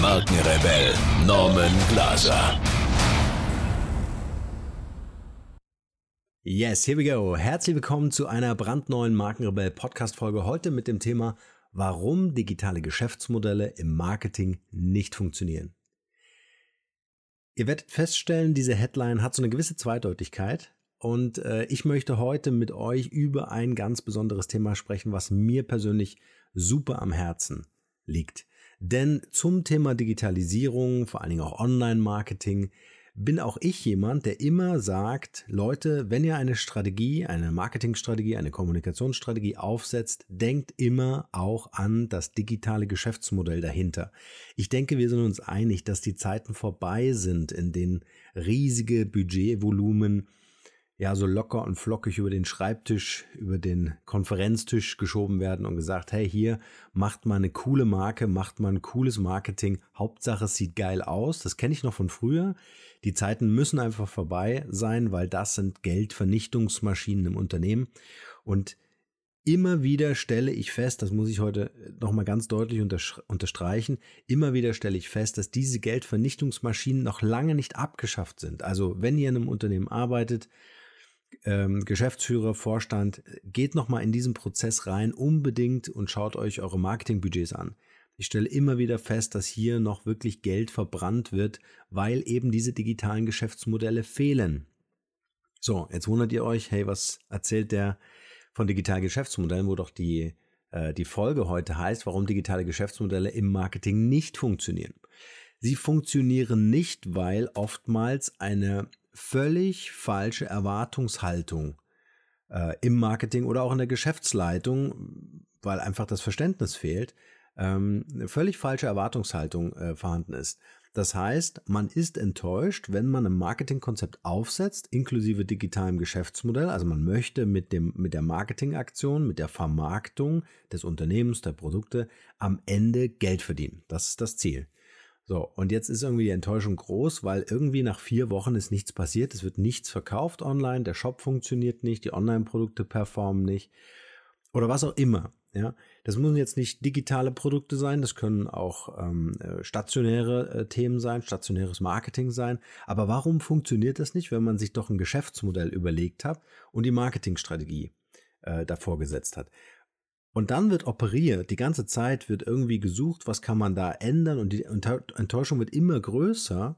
Markenrebell Norman Glaser. Yes, here we go. Herzlich willkommen zu einer brandneuen Markenrebell Podcast Folge. Heute mit dem Thema, warum digitale Geschäftsmodelle im Marketing nicht funktionieren. Ihr werdet feststellen, diese Headline hat so eine gewisse Zweideutigkeit. Und äh, ich möchte heute mit euch über ein ganz besonderes Thema sprechen, was mir persönlich super am Herzen liegt. Denn zum Thema Digitalisierung, vor allen Dingen auch Online-Marketing, bin auch ich jemand, der immer sagt, Leute, wenn ihr eine Strategie, eine Marketingstrategie, eine Kommunikationsstrategie aufsetzt, denkt immer auch an das digitale Geschäftsmodell dahinter. Ich denke, wir sind uns einig, dass die Zeiten vorbei sind, in denen riesige Budgetvolumen ja so locker und flockig über den Schreibtisch, über den Konferenztisch geschoben werden und gesagt, hey, hier macht mal eine coole Marke, macht mal ein cooles Marketing, Hauptsache es sieht geil aus. Das kenne ich noch von früher. Die Zeiten müssen einfach vorbei sein, weil das sind Geldvernichtungsmaschinen im Unternehmen und Immer wieder stelle ich fest, das muss ich heute nochmal ganz deutlich unterstreichen, immer wieder stelle ich fest, dass diese Geldvernichtungsmaschinen noch lange nicht abgeschafft sind. Also wenn ihr in einem Unternehmen arbeitet, ähm, Geschäftsführer, Vorstand, geht nochmal in diesen Prozess rein, unbedingt und schaut euch eure Marketingbudgets an. Ich stelle immer wieder fest, dass hier noch wirklich Geld verbrannt wird, weil eben diese digitalen Geschäftsmodelle fehlen. So, jetzt wundert ihr euch, hey, was erzählt der von digitalen Geschäftsmodellen, wo doch die, äh, die Folge heute heißt, warum digitale Geschäftsmodelle im Marketing nicht funktionieren. Sie funktionieren nicht, weil oftmals eine völlig falsche Erwartungshaltung äh, im Marketing oder auch in der Geschäftsleitung, weil einfach das Verständnis fehlt, ähm, eine völlig falsche Erwartungshaltung äh, vorhanden ist. Das heißt, man ist enttäuscht, wenn man ein Marketingkonzept aufsetzt, inklusive digitalem Geschäftsmodell. Also man möchte mit, dem, mit der Marketingaktion, mit der Vermarktung des Unternehmens, der Produkte am Ende Geld verdienen. Das ist das Ziel. So, und jetzt ist irgendwie die Enttäuschung groß, weil irgendwie nach vier Wochen ist nichts passiert. Es wird nichts verkauft online, der Shop funktioniert nicht, die Online-Produkte performen nicht oder was auch immer. Ja, das müssen jetzt nicht digitale Produkte sein, das können auch ähm, äh, stationäre äh, Themen sein, stationäres Marketing sein. Aber warum funktioniert das nicht, wenn man sich doch ein Geschäftsmodell überlegt hat und die Marketingstrategie äh, davor gesetzt hat? Und dann wird operiert, die ganze Zeit wird irgendwie gesucht, was kann man da ändern und die Enttäuschung wird immer größer,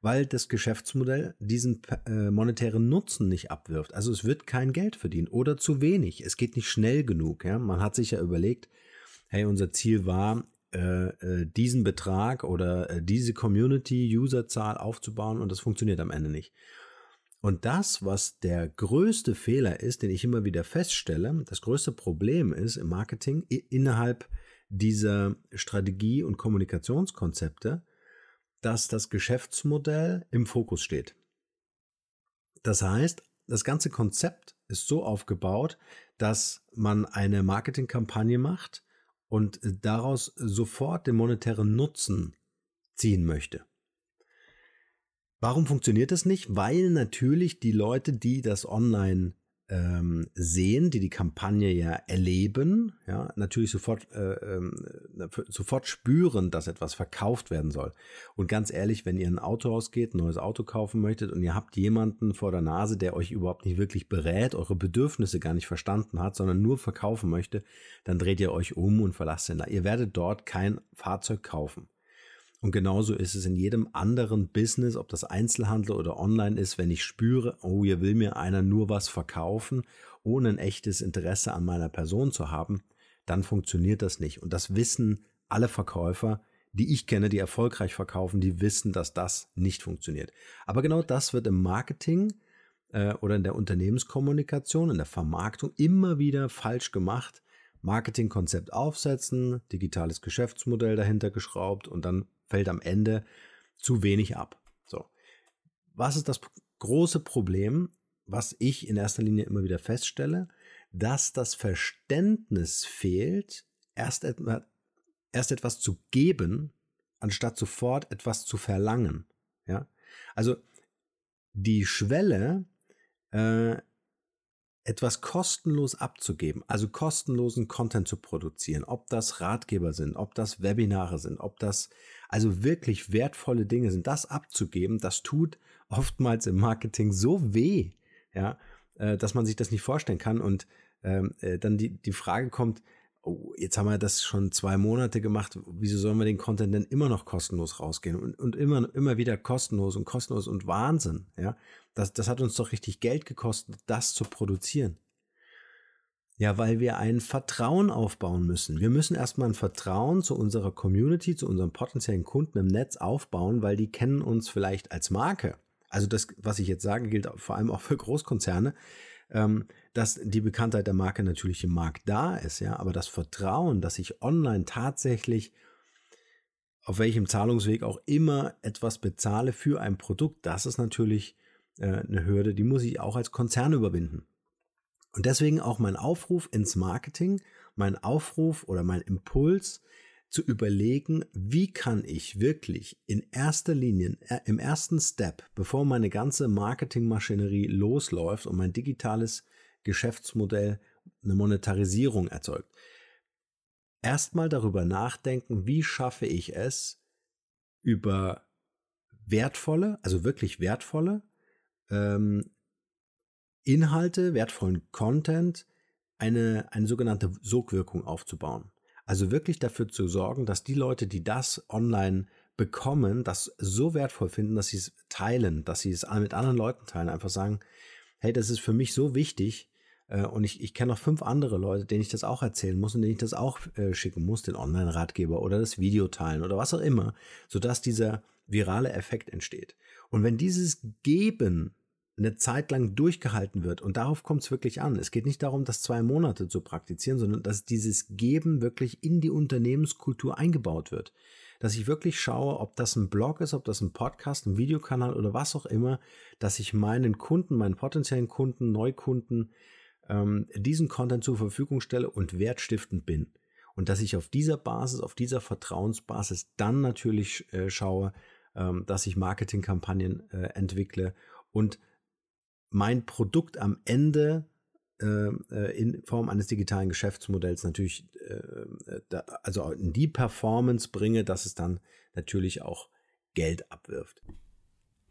weil das Geschäftsmodell diesen äh, monetären Nutzen nicht abwirft. Also es wird kein Geld verdienen oder zu wenig. Es geht nicht schnell genug. Ja? Man hat sich ja überlegt, hey, unser Ziel war, äh, äh, diesen Betrag oder äh, diese Community-User-Zahl aufzubauen und das funktioniert am Ende nicht. Und das, was der größte Fehler ist, den ich immer wieder feststelle, das größte Problem ist im Marketing innerhalb dieser Strategie- und Kommunikationskonzepte, dass das Geschäftsmodell im Fokus steht. Das heißt, das ganze Konzept ist so aufgebaut, dass man eine Marketingkampagne macht und daraus sofort den monetären Nutzen ziehen möchte. Warum funktioniert das nicht? Weil natürlich die Leute, die das online ähm, sehen, die die Kampagne ja erleben, ja, natürlich sofort, äh, äh, sofort spüren, dass etwas verkauft werden soll. Und ganz ehrlich, wenn ihr ein Auto ausgeht, ein neues Auto kaufen möchtet und ihr habt jemanden vor der Nase, der euch überhaupt nicht wirklich berät, eure Bedürfnisse gar nicht verstanden hat, sondern nur verkaufen möchte, dann dreht ihr euch um und verlasst den. Ihr werdet dort kein Fahrzeug kaufen. Und genauso ist es in jedem anderen Business, ob das Einzelhandel oder online ist, wenn ich spüre, oh, hier will mir einer nur was verkaufen, ohne ein echtes Interesse an meiner Person zu haben, dann funktioniert das nicht. Und das wissen alle Verkäufer, die ich kenne, die erfolgreich verkaufen, die wissen, dass das nicht funktioniert. Aber genau das wird im Marketing äh, oder in der Unternehmenskommunikation, in der Vermarktung immer wieder falsch gemacht. Marketingkonzept aufsetzen, digitales Geschäftsmodell dahinter geschraubt und dann fällt am Ende zu wenig ab. So. Was ist das große Problem, was ich in erster Linie immer wieder feststelle? Dass das Verständnis fehlt, erst, etwa, erst etwas zu geben, anstatt sofort etwas zu verlangen. Ja? Also die Schwelle, äh, etwas kostenlos abzugeben, also kostenlosen Content zu produzieren, ob das Ratgeber sind, ob das Webinare sind, ob das also wirklich wertvolle Dinge sind, das abzugeben, das tut oftmals im Marketing so weh, ja, äh, dass man sich das nicht vorstellen kann und ähm, äh, dann die, die Frage kommt, oh, jetzt haben wir das schon zwei Monate gemacht, wieso sollen wir den Content denn immer noch kostenlos rausgehen und, und immer, immer wieder kostenlos und kostenlos und Wahnsinn, ja. Das, das hat uns doch richtig Geld gekostet, das zu produzieren. Ja, weil wir ein Vertrauen aufbauen müssen. Wir müssen erstmal ein Vertrauen zu unserer Community, zu unseren potenziellen Kunden im Netz aufbauen, weil die kennen uns vielleicht als Marke. Also das, was ich jetzt sage, gilt vor allem auch für Großkonzerne ähm, dass die Bekanntheit der Marke natürlich im Markt da ist, ja, aber das Vertrauen, dass ich online tatsächlich auf welchem Zahlungsweg auch immer etwas bezahle für ein Produkt, das ist natürlich eine Hürde, die muss ich auch als Konzern überwinden. Und deswegen auch mein Aufruf ins Marketing, mein Aufruf oder mein Impuls, zu überlegen, wie kann ich wirklich in erster Linie, äh, im ersten Step, bevor meine ganze Marketingmaschinerie losläuft und mein digitales Geschäftsmodell eine Monetarisierung erzeugt, erstmal darüber nachdenken, wie schaffe ich es, über wertvolle, also wirklich wertvolle ähm, Inhalte, wertvollen Content, eine, eine sogenannte Sogwirkung aufzubauen. Also wirklich dafür zu sorgen, dass die Leute, die das online bekommen, das so wertvoll finden, dass sie es teilen, dass sie es mit anderen Leuten teilen, einfach sagen, hey, das ist für mich so wichtig äh, und ich, ich kenne noch fünf andere Leute, denen ich das auch erzählen muss und denen ich das auch äh, schicken muss, den Online-Ratgeber oder das Video teilen oder was auch immer, sodass dieser virale Effekt entsteht. Und wenn dieses Geben eine Zeit lang durchgehalten wird. Und darauf kommt es wirklich an. Es geht nicht darum, das zwei Monate zu praktizieren, sondern dass dieses Geben wirklich in die Unternehmenskultur eingebaut wird. Dass ich wirklich schaue, ob das ein Blog ist, ob das ein Podcast, ein Videokanal oder was auch immer, dass ich meinen Kunden, meinen potenziellen Kunden, Neukunden ähm, diesen Content zur Verfügung stelle und wertstiftend bin. Und dass ich auf dieser Basis, auf dieser Vertrauensbasis dann natürlich äh, schaue, ähm, dass ich Marketingkampagnen äh, entwickle und mein Produkt am Ende äh, äh, in Form eines digitalen Geschäftsmodells natürlich, äh, also in die Performance bringe, dass es dann natürlich auch Geld abwirft.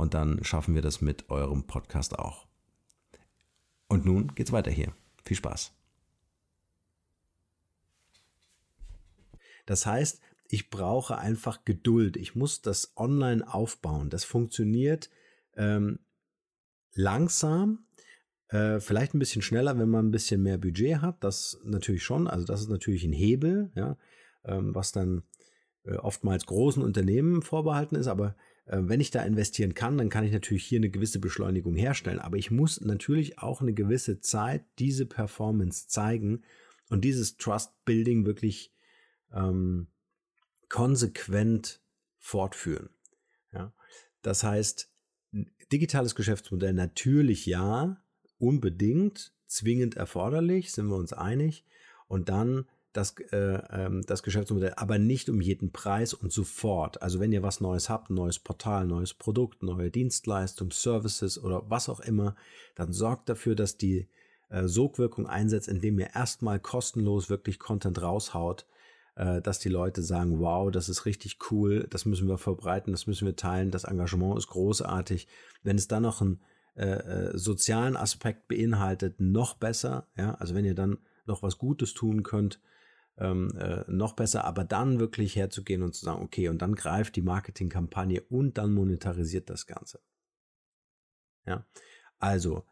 und dann schaffen wir das mit eurem Podcast auch. Und nun geht's weiter hier. Viel Spaß. Das heißt, ich brauche einfach Geduld. Ich muss das online aufbauen. Das funktioniert ähm, langsam, äh, vielleicht ein bisschen schneller, wenn man ein bisschen mehr Budget hat. Das natürlich schon. Also das ist natürlich ein Hebel, ja, ähm, was dann oftmals großen Unternehmen vorbehalten ist. Aber äh, wenn ich da investieren kann, dann kann ich natürlich hier eine gewisse Beschleunigung herstellen. Aber ich muss natürlich auch eine gewisse Zeit diese Performance zeigen und dieses Trust Building wirklich ähm, konsequent fortführen. Ja? Das heißt, digitales Geschäftsmodell natürlich ja, unbedingt, zwingend erforderlich, sind wir uns einig. Und dann das, äh, ähm, das Geschäftsmodell, aber nicht um jeden Preis und sofort. Also wenn ihr was Neues habt, ein neues Portal, neues Produkt, neue Dienstleistung, Services oder was auch immer, dann sorgt dafür, dass die äh, Sogwirkung einsetzt, indem ihr erstmal kostenlos wirklich Content raushaut, äh, dass die Leute sagen, wow, das ist richtig cool, das müssen wir verbreiten, das müssen wir teilen, das Engagement ist großartig. Wenn es dann noch einen äh, äh, sozialen Aspekt beinhaltet, noch besser, ja, also wenn ihr dann noch was Gutes tun könnt, ähm, äh, noch besser, aber dann wirklich herzugehen und zu sagen, okay, und dann greift die Marketingkampagne und dann monetarisiert das Ganze. Ja, also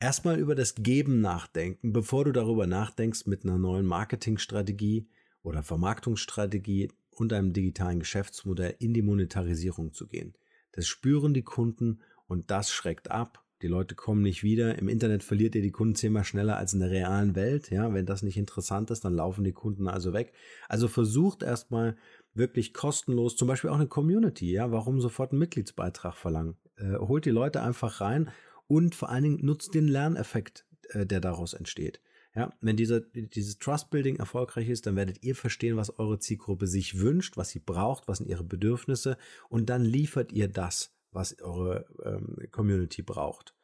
erstmal über das Geben nachdenken, bevor du darüber nachdenkst, mit einer neuen Marketingstrategie oder Vermarktungsstrategie und einem digitalen Geschäftsmodell in die Monetarisierung zu gehen. Das spüren die Kunden und das schreckt ab. Die Leute kommen nicht wieder. Im Internet verliert ihr die Kunden zehnmal schneller als in der realen Welt. Ja, wenn das nicht interessant ist, dann laufen die Kunden also weg. Also versucht erstmal wirklich kostenlos, zum Beispiel auch eine Community. Ja, warum sofort einen Mitgliedsbeitrag verlangen? Äh, holt die Leute einfach rein und vor allen Dingen nutzt den Lerneffekt, äh, der daraus entsteht. Ja, wenn dieser, dieses Trust Building erfolgreich ist, dann werdet ihr verstehen, was eure Zielgruppe sich wünscht, was sie braucht, was sind ihre Bedürfnisse und dann liefert ihr das, was eure ähm, Community braucht.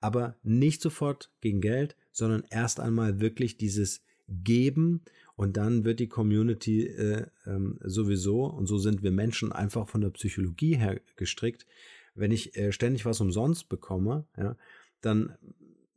Aber nicht sofort gegen Geld, sondern erst einmal wirklich dieses Geben und dann wird die Community äh, ähm, sowieso, und so sind wir Menschen einfach von der Psychologie her gestrickt, wenn ich äh, ständig was umsonst bekomme, ja, dann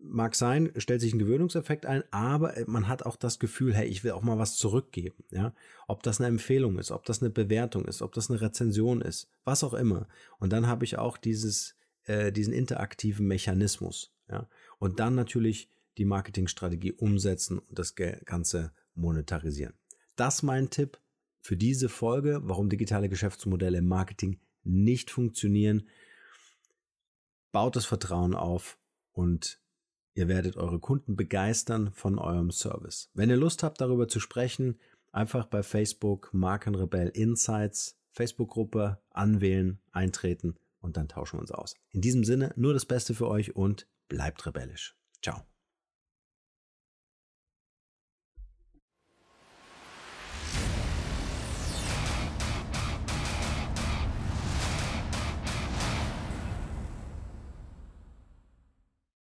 mag sein, stellt sich ein Gewöhnungseffekt ein, aber äh, man hat auch das Gefühl, hey, ich will auch mal was zurückgeben, ja. Ob das eine Empfehlung ist, ob das eine Bewertung ist, ob das eine Rezension ist, was auch immer. Und dann habe ich auch dieses, äh, diesen interaktiven Mechanismus, ja. Und dann natürlich die Marketingstrategie umsetzen und das Ganze monetarisieren. Das mein Tipp für diese Folge, warum digitale Geschäftsmodelle im Marketing nicht funktionieren. Baut das Vertrauen auf und ihr werdet eure Kunden begeistern von eurem Service. Wenn ihr Lust habt, darüber zu sprechen, einfach bei Facebook Markenrebell Insights Facebook-Gruppe anwählen, eintreten und dann tauschen wir uns aus. In diesem Sinne nur das Beste für euch und bleibt rebellisch. Ciao.